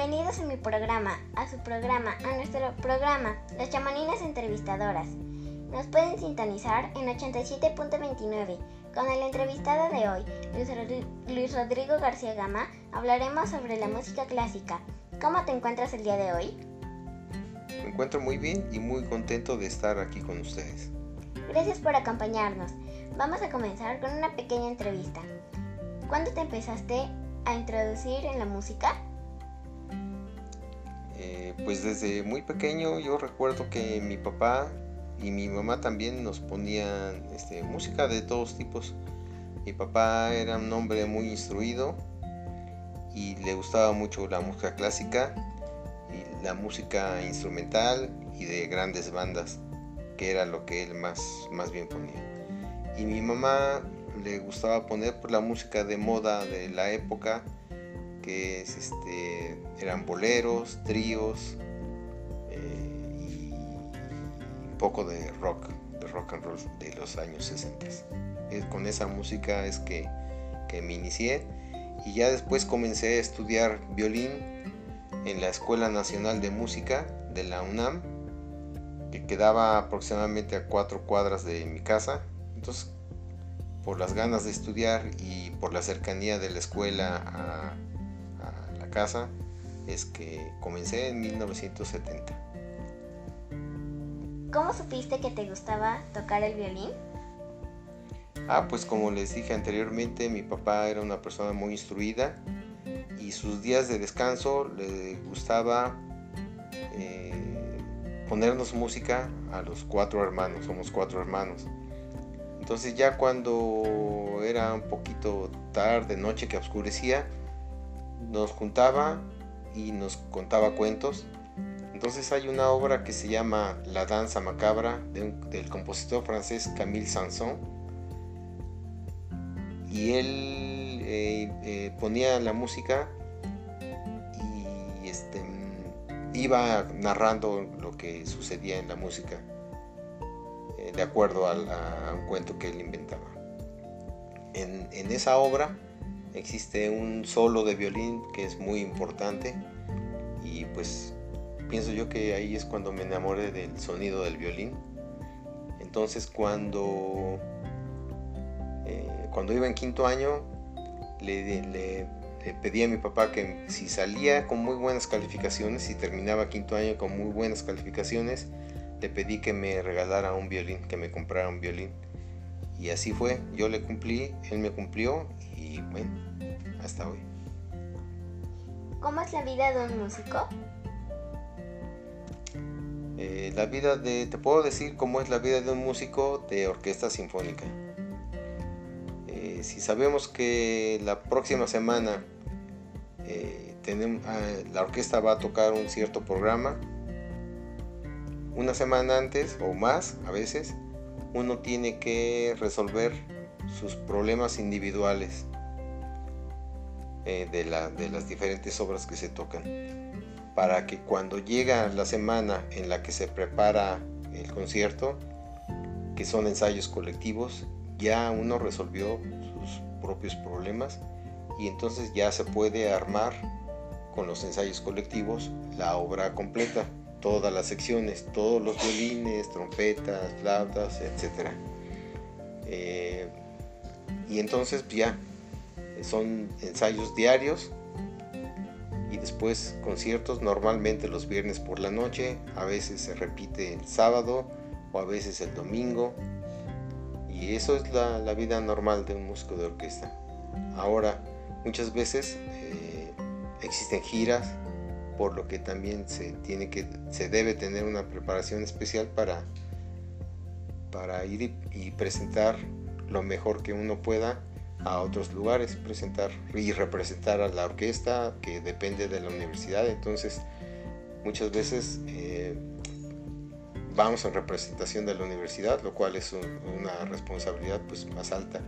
Bienvenidos a mi programa, a su programa, a nuestro programa, Las Chamaninas Entrevistadoras. Nos pueden sintonizar en 87.29. Con el entrevistado de hoy, Luis Rodrigo García Gama, hablaremos sobre la música clásica. ¿Cómo te encuentras el día de hoy? Me encuentro muy bien y muy contento de estar aquí con ustedes. Gracias por acompañarnos. Vamos a comenzar con una pequeña entrevista. ¿Cuándo te empezaste a introducir en la música? Pues desde muy pequeño yo recuerdo que mi papá y mi mamá también nos ponían este, música de todos tipos. Mi papá era un hombre muy instruido y le gustaba mucho la música clásica y la música instrumental y de grandes bandas, que era lo que él más, más bien ponía. Y mi mamá le gustaba poner por pues, la música de moda de la época, que es, este, eran boleros, tríos eh, y un poco de rock, de rock and roll de los años 60. con esa música es que, que me inicié y ya después comencé a estudiar violín en la Escuela Nacional de Música de la UNAM, que quedaba aproximadamente a cuatro cuadras de mi casa. Entonces, por las ganas de estudiar y por la cercanía de la escuela casa es que comencé en 1970. ¿Cómo supiste que te gustaba tocar el violín? Ah, pues como les dije anteriormente, mi papá era una persona muy instruida y sus días de descanso le gustaba eh, ponernos música a los cuatro hermanos, somos cuatro hermanos. Entonces ya cuando era un poquito tarde, noche que oscurecía, nos juntaba y nos contaba cuentos. Entonces hay una obra que se llama La danza macabra del compositor francés Camille Sanson. Y él eh, eh, ponía la música y este, iba narrando lo que sucedía en la música eh, de acuerdo a, un cuento que él inventaba. En, en esa obra existe un solo de violín que es muy importante y pues pienso yo que ahí es cuando me enamoré del sonido del violín. Entonces cuando, eh, cuando iba en quinto año le, le, pedí a mi papá que si salía con muy buenas calificaciones, y terminaba quinto año con muy buenas calificaciones, le pedí que me regalara un violín, que me comprara un violín. Y así fue, yo le cumplí, él me cumplió y bueno, hasta hoy. ¿Cómo es la vida de un músico? Eh, la vida de, te puedo decir cómo es la vida de un músico de orquesta sinfónica. Eh, si sabemos que la próxima semana eh, tenemos, ah, la orquesta va a tocar un cierto programa, una semana antes o más a veces, uno tiene que resolver sus problemas individuales eh, de, las diferentes obras que se tocan para que cuando llega la semana en la que se prepara el concierto que son ensayos colectivos ya uno resolvió sus propios problemas y entonces ya se puede armar con los ensayos colectivos la obra completa todas las secciones, todos los violines, trompetas, flautas, etc. Eh, y entonces ya son ensayos diarios y después conciertos normalmente los viernes por la noche, a veces se repite el sábado o a veces el domingo. Y eso es la, vida normal de un músico de orquesta. Ahora, muchas veces eh, existen giras, por lo que también se tiene que se debe tener una preparación especial para para ir y, presentar lo mejor que uno pueda a otros lugares, presentar y representar a la orquesta que depende de la universidad. Entonces, muchas veces eh, vamos en representación de la universidad, lo cual es una responsabilidad pues, más alta.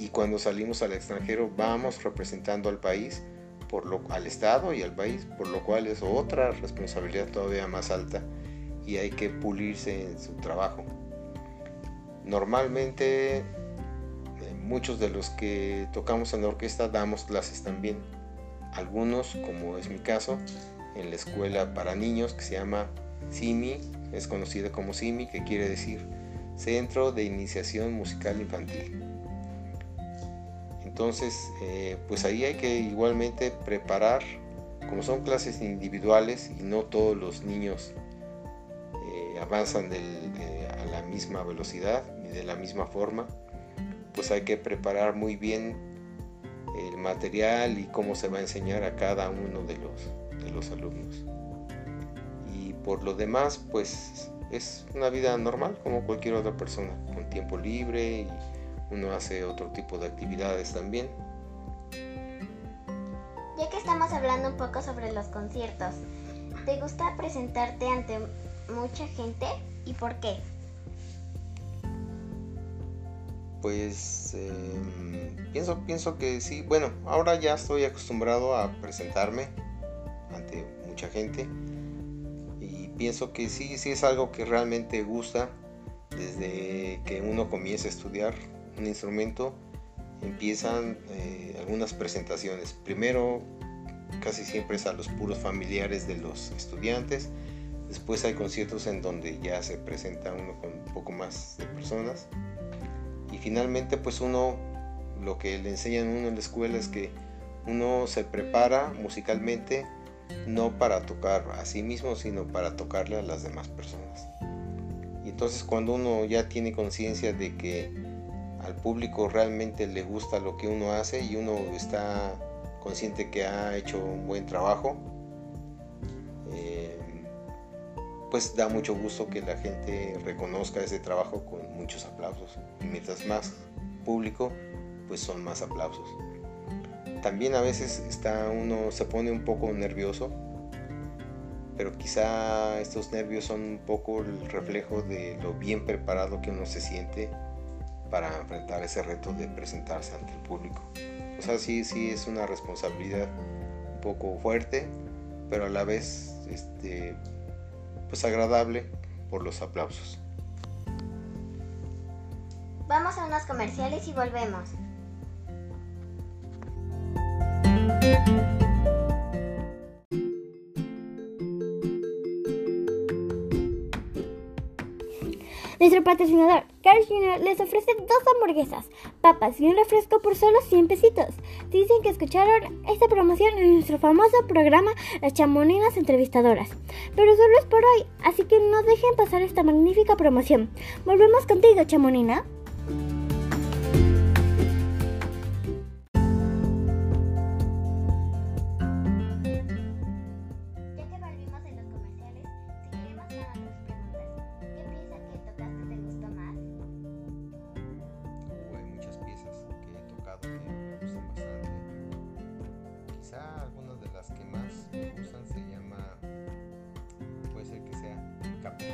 Y cuando salimos al extranjero, vamos representando al país por lo, al Estado y al país, por lo cual es otra responsabilidad todavía más alta y hay que pulirse en su trabajo. Normalmente eh, muchos de los que tocamos en la orquesta damos clases también. algunos, como es mi caso, en la escuela para niños que se llama CIMI, es conocida como CIMI, que quiere decir Centro de Iniciación Musical Infantil. Entonces, eh, pues ahí hay que igualmente preparar, como son clases individuales y no todos los niños eh, avanzan a la misma velocidad ni de la misma forma, pues hay que preparar muy bien el material y cómo se va a enseñar a cada uno de los, de los alumnos. Y por lo demás, pues es una vida normal como cualquier otra persona, con tiempo libre y uno hace otro tipo de actividades también. Ya que estamos hablando un poco sobre los conciertos, ¿te gusta presentarte ante mucha gente y por qué? Pues em, pienso, pienso que sí. Bueno, ahora ya estoy acostumbrado a presentarme ante mucha gente y pienso que sí, sí es algo que realmente gusta desde que uno comienza a estudiar un instrumento empiezan eh, algunas presentaciones. Primero, casi siempre es a los puros familiares de los estudiantes. Después hay conciertos en donde ya se presenta uno con un poco más de personas. Y finalmente, pues uno, lo que le enseñan uno en la escuela es que uno se prepara musicalmente no para tocar a sí mismo, sino para tocarle a las demás personas. Y entonces cuando uno ya tiene conciencia de que al público realmente le gusta lo que uno hace y uno está consciente que ha hecho un buen trabajo, eh, pues da mucho gusto que la gente reconozca ese trabajo con muchos aplausos. Y mientras más público, pues son más aplausos. También a veces está uno se pone un poco nervioso, pero quizá estos nervios son un poco el reflejo de lo bien preparado que uno se siente para enfrentar ese reto de presentarse ante el público. O sea, sí, sí es una responsabilidad un poco fuerte, pero a la vez este, pues agradable por los aplausos. Vamos a unos comerciales y volvemos. Nuestro patrocinador, Carl Jr., les ofrece dos hamburguesas, papas y un refresco por solo 100 pesitos. Dicen que escucharon esta promoción en nuestro famoso programa Las Chamoninas Entrevistadoras. Pero solo es por hoy, así que no dejen pasar esta magnífica promoción. Volvemos contigo, Chamonina.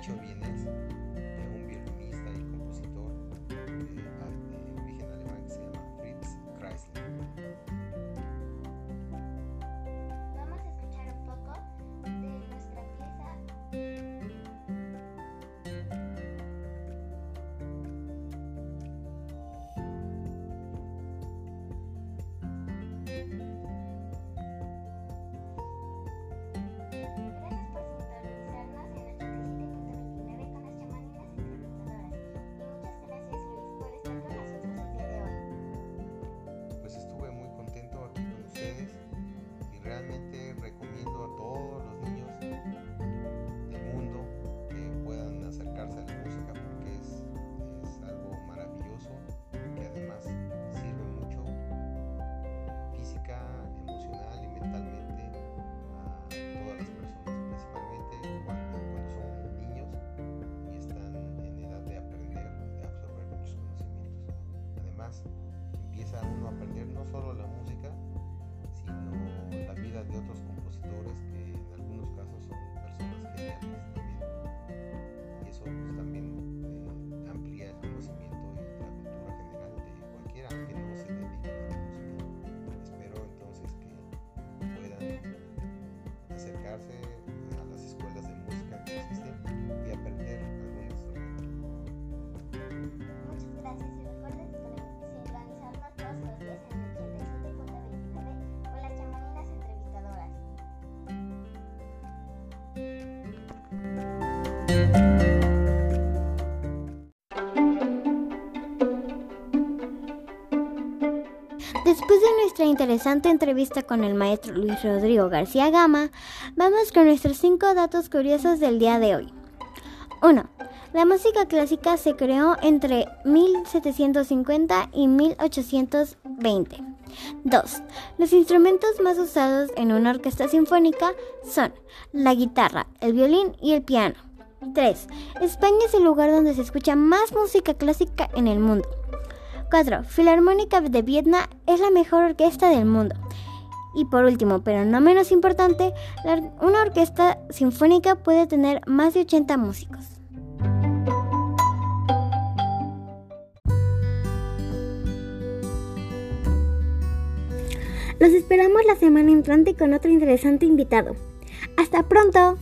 hecho bien. Después de nuestra interesante entrevista con el maestro Luis Rodrigo García Gama, vamos con nuestros cinco datos curiosos del día de hoy. 1. La música clásica se creó entre 1750 y 1820. 2. Los instrumentos más usados en una orquesta sinfónica son la guitarra, el violín y el piano. 3. España es el lugar donde se escucha más música clásica en el mundo. 4. Filarmónica de Vietnam es la mejor orquesta del mundo. Y por último, pero no menos importante, una orquesta sinfónica puede tener más de 80 músicos. Los esperamos la semana entrante con otro interesante invitado. ¡Hasta pronto!